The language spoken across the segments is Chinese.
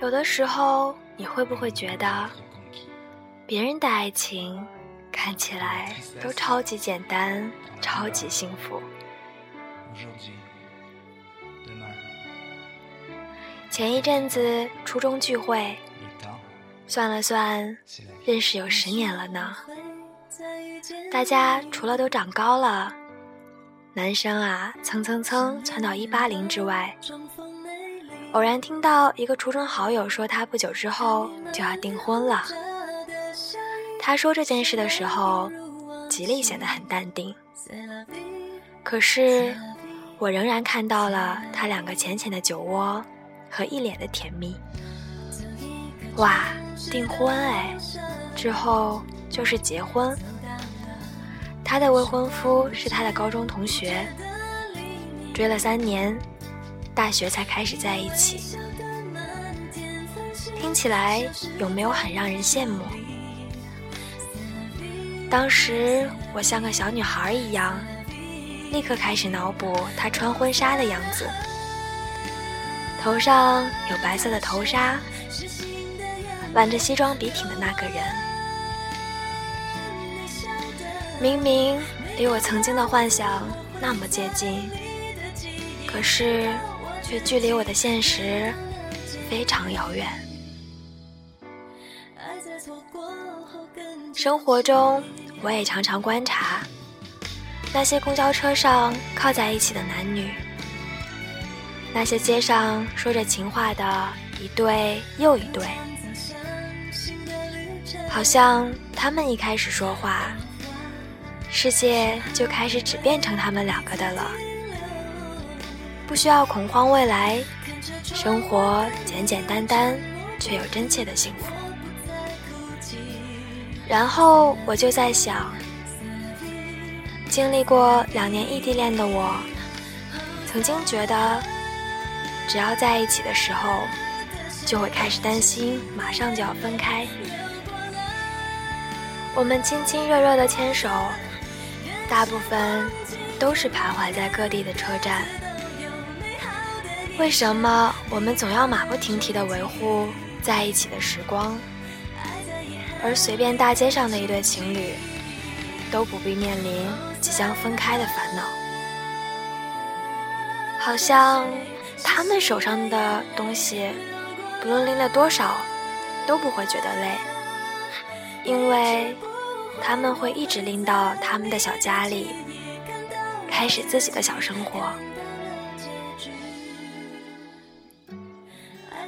有的时候，你会不会觉得，别人的爱情看起来都超级简单、超级幸福？前一阵子初中聚会，算了算，认识有十年了呢。大家除了都长高了，男生啊蹭蹭蹭窜到一八零之外。偶然听到一个初中好友说，他不久之后就要订婚了。他说这件事的时候，极力显得很淡定。可是，我仍然看到了他两个浅浅的酒窝和一脸的甜蜜。哇，订婚哎，之后就是结婚。她的未婚夫是她的高中同学，追了三年。大学才开始在一起，听起来有没有很让人羡慕？当时我像个小女孩一样，立刻开始脑补她穿婚纱的样子，头上有白色的头纱，挽着西装笔挺的那个人，明明离我曾经的幻想那么接近，可是。却距离我的现实非常遥远。生活中，我也常常观察那些公交车上靠在一起的男女，那些街上说着情话的一对又一对，好像他们一开始说话，世界就开始只变成他们两个的了。不需要恐慌未来，生活简简单单，却有真切的幸福。然后我就在想，经历过两年异地恋的我，曾经觉得，只要在一起的时候，就会开始担心马上就要分开。我们亲亲热热的牵手，大部分都是徘徊在各地的车站。为什么我们总要马不停蹄地维护在一起的时光，而随便大街上的一对情侣都不必面临即将分开的烦恼？好像他们手上的东西，不论拎了多少，都不会觉得累，因为他们会一直拎到他们的小家里，开始自己的小生活。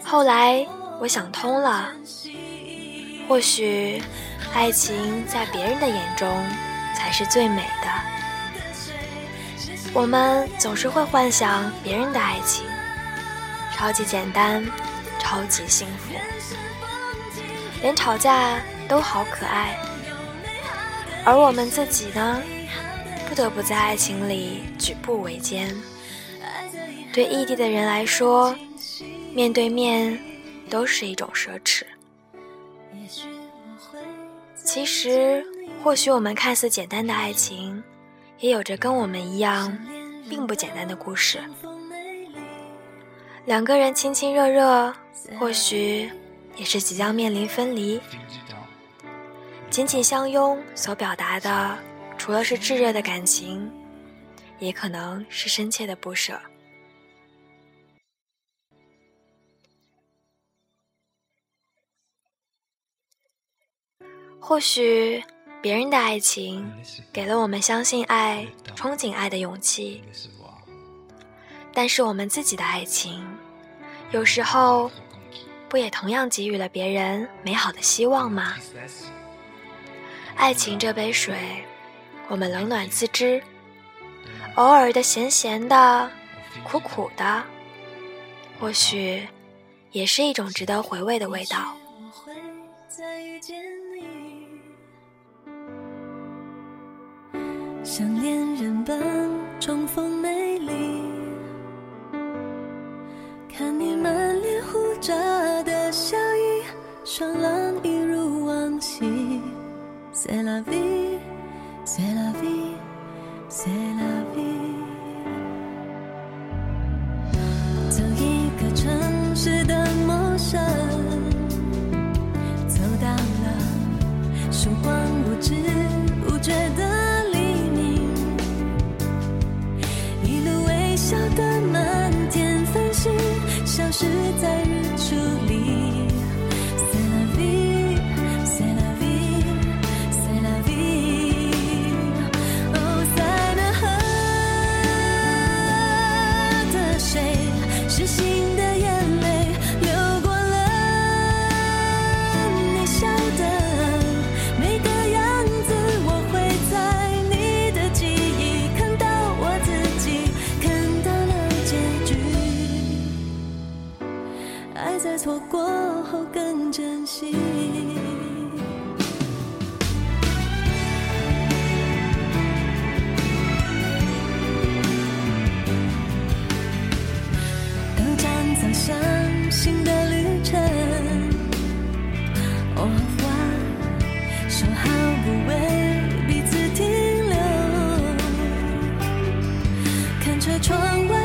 后来我想通了，或许爱情在别人的眼中才是最美的。我们总是会幻想别人的爱情，超级简单，超级幸福，连吵架都好可爱。而我们自己呢，不得不在爱情里举步维艰。对异地的人来说。面对面，都是一种奢侈。其实，或许我们看似简单的爱情，也有着跟我们一样并不简单的故事。两个人亲亲热热，或许也是即将面临分离。紧紧相拥所表达的，除了是炙热的感情，也可能是深切的不舍。或许别人的爱情给了我们相信爱、憧憬爱的勇气，但是我们自己的爱情，有时候不也同样给予了别人美好的希望吗？爱情这杯水，我们冷暖自知，偶尔的咸咸的、苦苦的，或许也是一种值得回味的味道。像恋人般重逢美丽，C'est la vie, c'est la vie, c'est la vie。窗外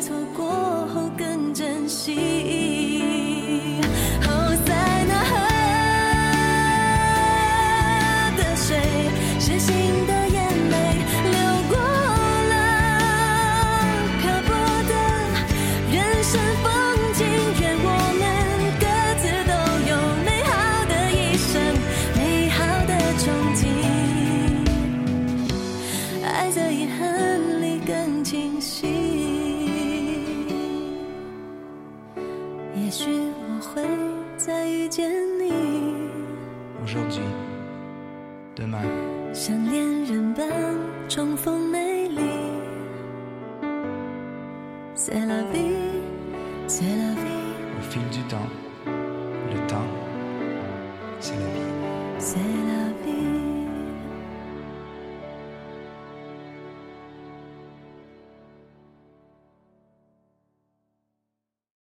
错过后更珍惜。像恋人般重逢美丽。C'est la vie, c'est la vie. Au fil du temps, le temps, c'est la vie. C'est la